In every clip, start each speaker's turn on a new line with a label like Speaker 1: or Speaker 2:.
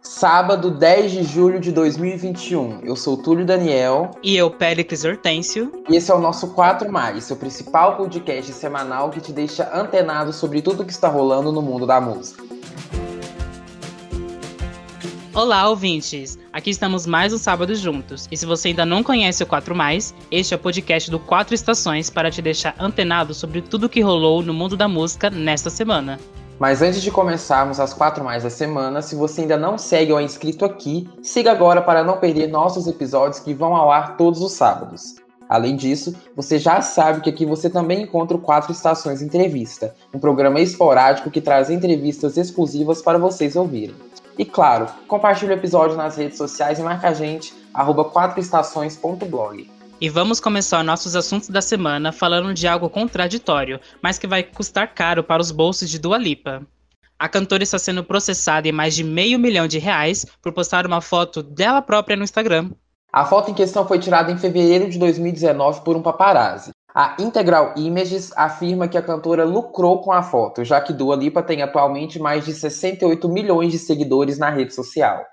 Speaker 1: Sábado, 10 de julho de 2021. Eu sou Túlio Daniel.
Speaker 2: E eu, Péricles Hortêncio.
Speaker 1: E esse é o nosso 4 Mais, seu principal podcast semanal que te deixa antenado sobre tudo que está rolando no mundo da música.
Speaker 2: Olá, ouvintes! Aqui estamos mais um sábado juntos. E se você ainda não conhece o 4 Mais, este é o podcast do Quatro Estações para te deixar antenado sobre tudo que rolou no mundo da música nesta semana.
Speaker 1: Mas antes de começarmos as quatro mais da semana, se você ainda não segue ou é inscrito aqui, siga agora para não perder nossos episódios que vão ao ar todos os sábados. Além disso, você já sabe que aqui você também encontra o Quatro Estações Entrevista, um programa esporádico que traz entrevistas exclusivas para vocês ouvirem. E claro, compartilhe o episódio nas redes sociais e marca a gente, arroba quatroestações.blog.
Speaker 2: E vamos começar nossos assuntos da semana falando de algo contraditório, mas que vai custar caro para os bolsos de Dua Lipa. A cantora está sendo processada em mais de meio milhão de reais por postar uma foto dela própria no Instagram.
Speaker 1: A foto em questão foi tirada em fevereiro de 2019 por um paparazzi. A Integral Images afirma que a cantora lucrou com a foto, já que Dua Lipa tem atualmente mais de 68 milhões de seguidores na rede social.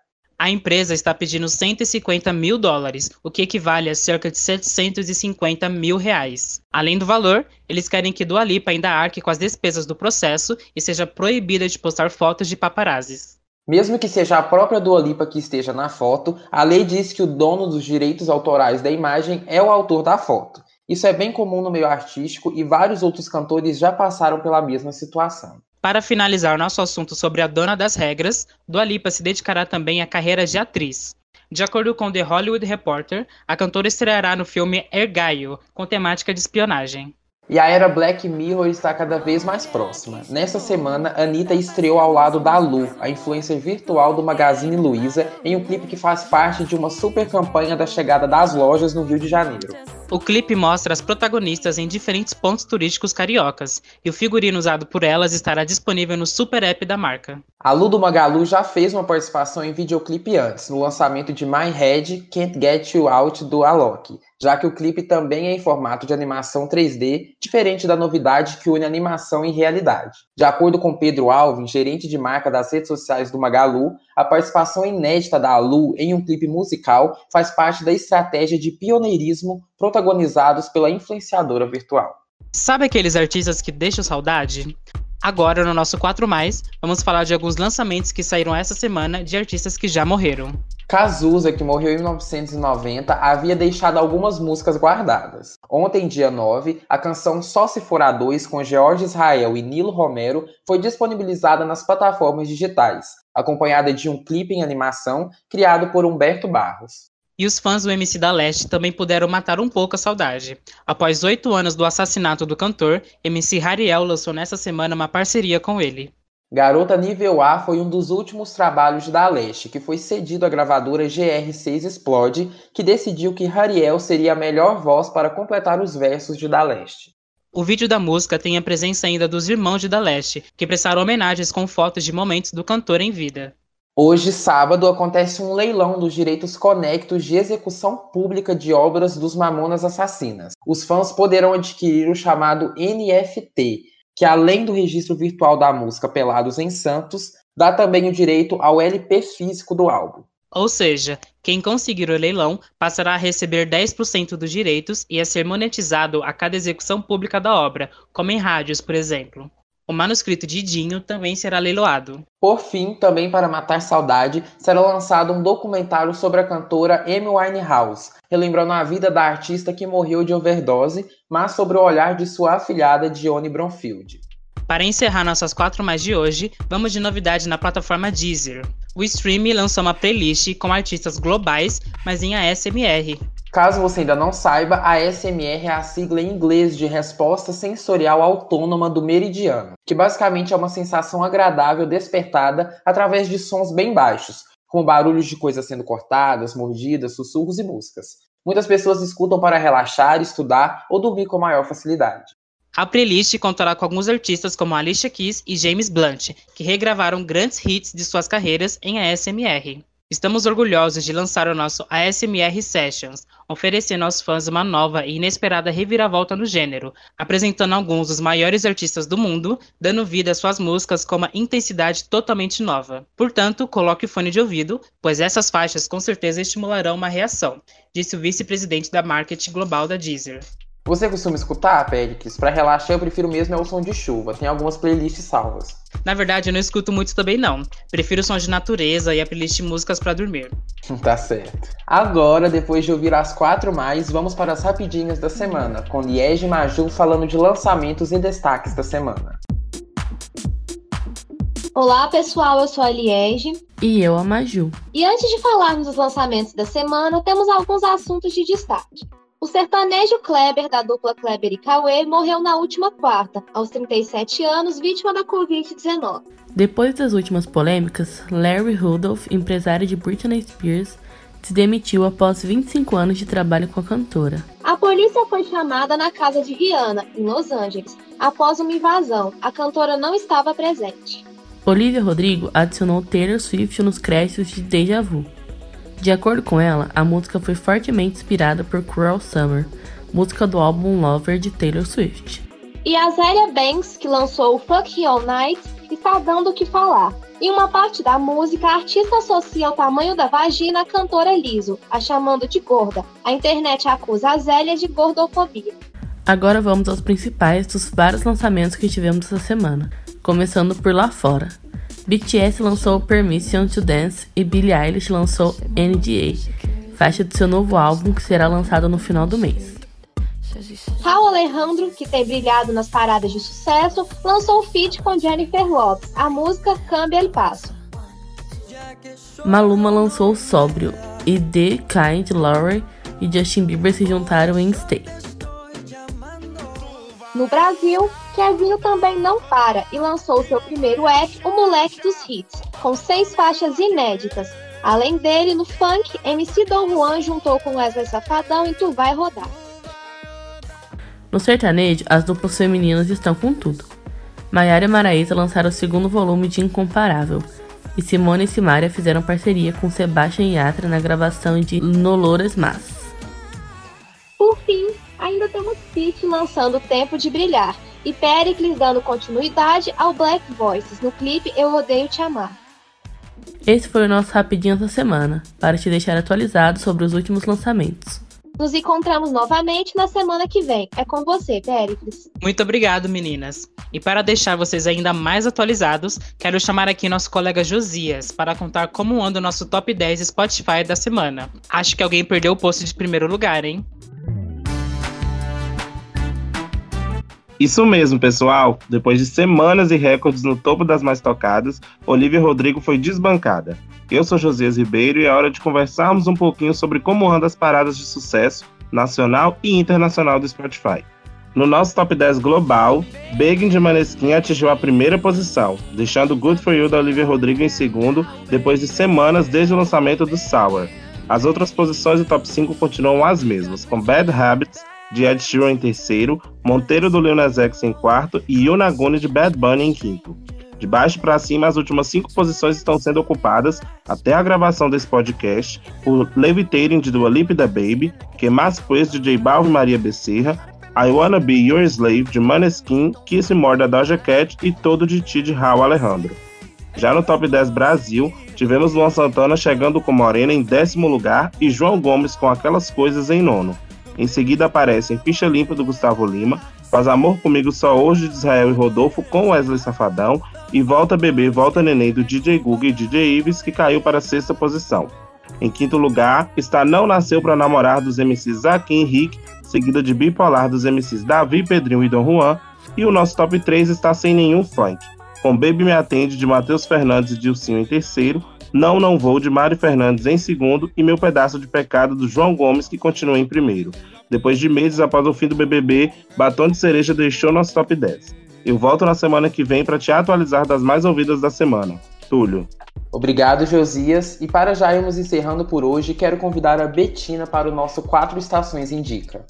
Speaker 2: A empresa está pedindo 150 mil dólares, o que equivale a cerca de 750 mil reais. Além do valor, eles querem que Dua Lipa ainda arque com as despesas do processo e seja proibida de postar fotos de paparazzis.
Speaker 1: Mesmo que seja a própria Dua Lipa que esteja na foto, a lei diz que o dono dos direitos autorais da imagem é o autor da foto. Isso é bem comum no meio artístico e vários outros cantores já passaram pela mesma situação.
Speaker 2: Para finalizar nosso assunto sobre a dona das regras, Dua Lipa se dedicará também à carreira de atriz. De acordo com The Hollywood Reporter, a cantora estreará no filme Ergaio, com temática de espionagem.
Speaker 1: E a era Black Mirror está cada vez mais próxima. Nesta semana, Anitta estreou ao lado da Lu, a influencer virtual do Magazine Luiza, em um clipe que faz parte de uma super campanha da chegada das lojas no Rio de Janeiro.
Speaker 2: O clipe mostra as protagonistas em diferentes pontos turísticos cariocas, e o figurino usado por elas estará disponível no super app da marca.
Speaker 1: A Lu do Magalu já fez uma participação em videoclipe antes, no lançamento de My Head Can't Get You Out do Alok, já que o clipe também é em formato de animação 3D, diferente da novidade que une animação e realidade. De acordo com Pedro Alvin, gerente de marca das redes sociais do Magalu, a participação inédita da Lu em um clipe musical faz parte da estratégia de pioneirismo protagonizados pela influenciadora virtual.
Speaker 2: Sabe aqueles artistas que deixam saudade? Agora, no nosso 4 Mais, vamos falar de alguns lançamentos que saíram essa semana de artistas que já morreram.
Speaker 1: Cazuza, que morreu em 1990, havia deixado algumas músicas guardadas. Ontem, dia 9, a canção Só Se For a Dois, com George Israel e Nilo Romero, foi disponibilizada nas plataformas digitais, acompanhada de um clipe em animação criado por Humberto Barros.
Speaker 2: E os fãs do MC da Leste também puderam matar um pouco a saudade. Após oito anos do assassinato do cantor, MC Hariel lançou nessa semana uma parceria com ele.
Speaker 1: Garota Nível A foi um dos últimos trabalhos da Leste, que foi cedido à gravadora GR6 Explode, que decidiu que Hariel seria a melhor voz para completar os versos de Da Leste.
Speaker 2: O vídeo da música tem a presença ainda dos irmãos de Da Leste, que prestaram homenagens com fotos de momentos do cantor em vida.
Speaker 1: Hoje, sábado, acontece um leilão dos direitos conectos de execução pública de obras dos Mamonas Assassinas. Os fãs poderão adquirir o chamado NFT, que além do registro virtual da música Pelados em Santos, dá também o direito ao LP físico do álbum.
Speaker 2: Ou seja, quem conseguir o leilão passará a receber 10% dos direitos e a ser monetizado a cada execução pública da obra, como em rádios, por exemplo. O manuscrito de Dinho também será leiloado.
Speaker 1: Por fim, também para matar saudade, será lançado um documentário sobre a cantora Amy Winehouse, relembrando a vida da artista que morreu de overdose, mas sobre o olhar de sua afilhada Dionne Bromfield.
Speaker 2: Para encerrar nossas quatro mais de hoje, vamos de novidade na plataforma Deezer. O stream lançou uma playlist com artistas globais, mas em ASMR.
Speaker 1: Caso você ainda não saiba, a SMR é a sigla em inglês de Resposta Sensorial Autônoma do Meridiano, que basicamente é uma sensação agradável despertada através de sons bem baixos, como barulhos de coisas sendo cortadas, mordidas, sussurros e músicas. Muitas pessoas escutam para relaxar, estudar ou dormir com maior facilidade.
Speaker 2: A playlist contará com alguns artistas como Alicia Keys e James Blunt, que regravaram grandes hits de suas carreiras em ASMR. Estamos orgulhosos de lançar o nosso ASMR Sessions, oferecendo aos fãs uma nova e inesperada reviravolta no gênero, apresentando alguns dos maiores artistas do mundo, dando vida às suas músicas com uma intensidade totalmente nova. Portanto, coloque o fone de ouvido, pois essas faixas com certeza estimularão uma reação, disse o vice-presidente da marketing global da Deezer.
Speaker 1: Você costuma escutar, Péricles? Para relaxar, eu prefiro mesmo é o som de chuva. Tem algumas playlists salvas.
Speaker 2: Na verdade, eu não escuto muito também não. Prefiro sons de natureza e a playlist de músicas para dormir.
Speaker 1: tá certo. Agora, depois de ouvir as quatro mais, vamos para as rapidinhas da semana, com Liege e Maju falando de lançamentos e destaques da semana.
Speaker 3: Olá, pessoal, eu sou a Liege.
Speaker 4: E eu, a Maju.
Speaker 3: E antes de falarmos dos lançamentos da semana, temos alguns assuntos de destaque. O sertanejo Kleber, da dupla Kleber e Cauê, morreu na última quarta, aos 37 anos, vítima da Covid-19.
Speaker 4: Depois das últimas polêmicas, Larry Rudolph, empresário de Britney Spears, se demitiu após 25 anos de trabalho com a cantora.
Speaker 3: A polícia foi chamada na casa de Rihanna, em Los Angeles, após uma invasão. A cantora não estava presente.
Speaker 4: Olivia Rodrigo adicionou Taylor Swift nos créditos de Deja Vu. De acordo com ela, a música foi fortemente inspirada por Cruel Summer, música do álbum Lover de Taylor Swift.
Speaker 3: E a Zélia Banks, que lançou o Fuck All Night, está dando o que falar. Em uma parte da música, a artista associa o tamanho da vagina à cantora Liso, a chamando de gorda. A internet acusa a Zélia de gordofobia.
Speaker 4: Agora vamos aos principais dos vários lançamentos que tivemos essa semana, começando por lá fora. BTS lançou Permission to Dance e Billie Eilish lançou NDA, faixa do seu novo álbum que será lançado no final do mês.
Speaker 3: Raul Alejandro, que tem brilhado nas paradas de sucesso, lançou o feat com Jennifer Lopez, a música Cambia El Passo.
Speaker 4: Maluma lançou Sóbrio e The Kind, Laurie e Justin Bieber se juntaram em Stay.
Speaker 3: No Brasil, Kevinho também não para e lançou seu primeiro app, O Moleque dos Hits, com seis faixas inéditas. Além dele, no funk, MC Dom Juan juntou com Wesley Safadão em Tu Vai Rodar.
Speaker 4: No sertanejo, as duplas femininas estão com tudo. Maiara e Maraísa lançaram o segundo volume de Incomparável, e Simone e Simaria fizeram parceria com Sebastian Yatra na gravação de Noloras Mas.
Speaker 3: Por fim, ainda temos Pitty lançando Tempo de Brilhar, e Pericles dando continuidade ao Black Voices no clipe Eu Odeio Te Amar.
Speaker 4: Esse foi o nosso Rapidinho da semana, para te deixar atualizado sobre os últimos lançamentos.
Speaker 3: Nos encontramos novamente na semana que vem. É com você, Pericles.
Speaker 2: Muito obrigado, meninas. E para deixar vocês ainda mais atualizados, quero chamar aqui nosso colega Josias para contar como anda o nosso top 10 Spotify da semana. Acho que alguém perdeu o posto de primeiro lugar, hein?
Speaker 5: Isso mesmo, pessoal. Depois de semanas e recordes no topo das mais tocadas, Olivia Rodrigo foi desbancada. Eu sou Josias Ribeiro e é hora de conversarmos um pouquinho sobre como andam as paradas de sucesso nacional e internacional do Spotify. No nosso top 10 global, Begging de Maneskin atingiu a primeira posição, deixando Good For You da Olivia Rodrigo em segundo, depois de semanas desde o lançamento do Sour. As outras posições do top 5 continuam as mesmas, com Bad Habits, de Ed Sheeran em terceiro, Monteiro do Lil Nas X em quarto e Yunaguni de Bad Bunny em quinto. De baixo para cima, as últimas cinco posições estão sendo ocupadas, até a gravação desse podcast, por Levitating de Dua Lipa da Baby, Que Mais Pues de J Balvin e Maria Becerra, I Wanna Be Your Slave de Maneskin, Kiss More da Doja Cat e Todo de Ti de Raul Alejandro. Já no Top 10 Brasil, tivemos Luan Santana chegando com Morena em décimo lugar e João Gomes com Aquelas Coisas em nono. Em seguida aparecem Ficha Limpa do Gustavo Lima, Faz Amor Comigo Só Hoje de Israel e Rodolfo com Wesley Safadão e Volta Bebê, Volta Neném do DJ Google e DJ Ives, que caiu para a sexta posição. Em quinto lugar está Não Nasceu para Namorar dos MCs Zaquim e Rick, seguida de Bipolar dos MCs Davi, Pedrinho e Dom Juan, e o nosso top 3 está sem nenhum funk, com Baby Me Atende de Matheus Fernandes e Dilcinho em terceiro, Não Não Vou de Mário Fernandes em segundo e Meu Pedaço de Pecado do João Gomes que continua em primeiro. Depois de meses após o fim do BBB, Batom de Cereja deixou nosso top 10. Eu volto na semana que vem para te atualizar das mais ouvidas da semana. Túlio.
Speaker 1: Obrigado, Josias. E para já irmos encerrando por hoje, quero convidar a Betina para o nosso Quatro Estações Indica.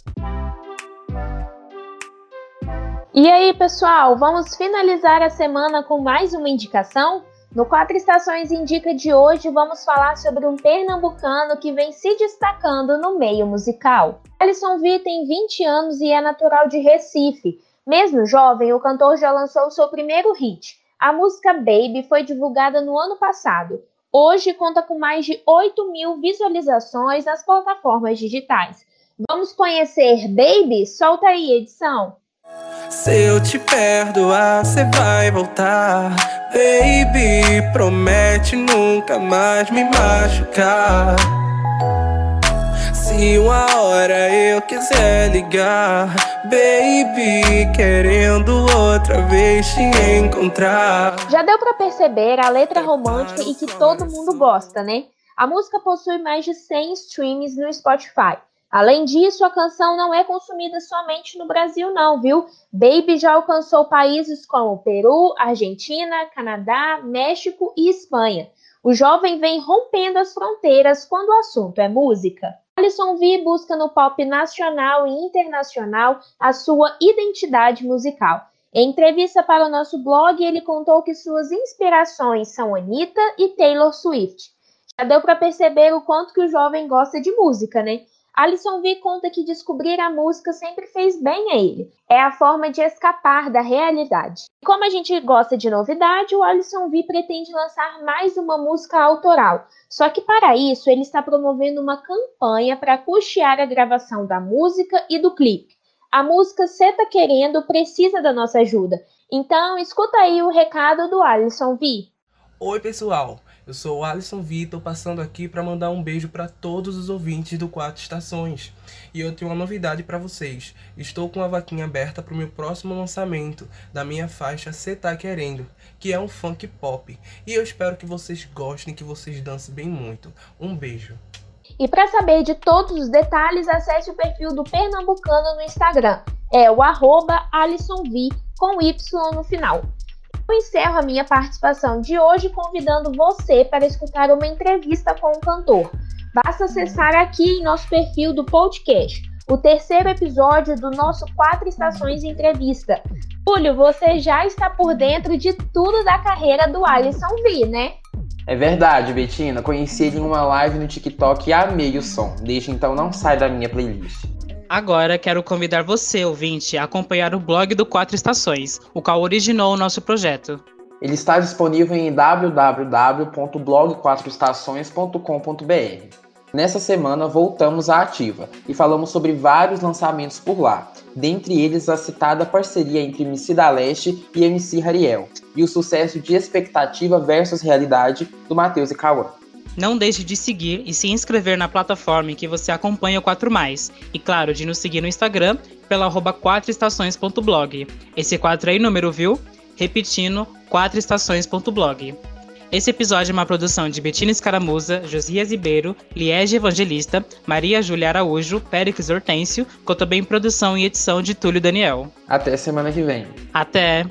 Speaker 3: E aí, pessoal, vamos finalizar a semana com mais uma indicação?
Speaker 6: No Quatro Estações Indica de hoje, vamos falar sobre um pernambucano que vem se destacando no meio musical. Alisson V tem 20 anos e é natural de Recife. Mesmo jovem, o cantor já lançou seu primeiro hit. A música Baby foi divulgada no ano passado. Hoje conta com mais de 8 mil visualizações nas plataformas digitais. Vamos conhecer Baby? Solta aí, edição!
Speaker 7: Se eu te perdoar, você vai voltar. Baby, promete nunca mais me machucar. Se uma hora eu quiser ligar, baby, querendo outra vez te encontrar.
Speaker 6: Já deu para perceber a letra romântica e que todo mundo gosta, né? A música possui mais de 100 streams no Spotify. Além disso, a canção não é consumida somente no Brasil, não, viu? Baby já alcançou países como Peru, Argentina, Canadá, México e Espanha. O jovem vem rompendo as fronteiras quando o assunto é música. Alisson V busca no pop nacional e internacional a sua identidade musical. Em entrevista para o nosso blog, ele contou que suas inspirações são Anitta e Taylor Swift. Já deu para perceber o quanto que o jovem gosta de música, né? Alisson V conta que descobrir a música sempre fez bem a ele. É a forma de escapar da realidade. E como a gente gosta de novidade, o Alisson V pretende lançar mais uma música autoral. Só que para isso ele está promovendo uma campanha para custear a gravação da música e do clipe. A música Cê Tá Querendo precisa da nossa ajuda. Então escuta aí o recado do Alisson V.
Speaker 7: Oi pessoal, eu sou o Alisson Vitor, passando aqui para mandar um beijo para todos os ouvintes do Quatro Estações. E eu tenho uma novidade para vocês. Estou com a vaquinha aberta para o meu próximo lançamento da minha faixa Cê Tá Querendo, que é um funk pop. E eu espero que vocês gostem, que vocês dancem bem muito. Um beijo.
Speaker 6: E para saber de todos os detalhes, acesse o perfil do Pernambucano no Instagram. É o arroba AlissonV com Y no final. Eu encerro a minha participação de hoje convidando você para escutar uma entrevista com o cantor. Basta acessar aqui em nosso perfil do podcast, o terceiro episódio do nosso Quatro Estações Entrevista. Túlio, você já está por dentro de tudo da carreira do Alisson V, né?
Speaker 1: É verdade, Betina. Conheci ele em uma live no TikTok e amei o som. Desde então não sai da minha playlist.
Speaker 2: Agora quero convidar você, ouvinte, a acompanhar o blog do Quatro Estações, o qual originou o nosso projeto.
Speaker 1: Ele está disponível em www.blog4estações.com.br. Nessa semana voltamos à ativa e falamos sobre vários lançamentos por lá, dentre eles a citada parceria entre MC da Leste e MC Rariel, e o sucesso de expectativa versus realidade do Matheus e Cauã.
Speaker 2: Não deixe de seguir e se inscrever na plataforma em que você acompanha o 4 Mais. E claro, de nos seguir no Instagram pela arroba 4estações.blog. Esse 4 aí número, viu? Repetindo, 4estações.blog. Esse episódio é uma produção de Betina Escaramuza, Josias Ribeiro, Liege Evangelista, Maria Júlia Araújo, Périx Hortêncio, com também produção e edição de Túlio Daniel.
Speaker 1: Até semana que vem.
Speaker 2: Até!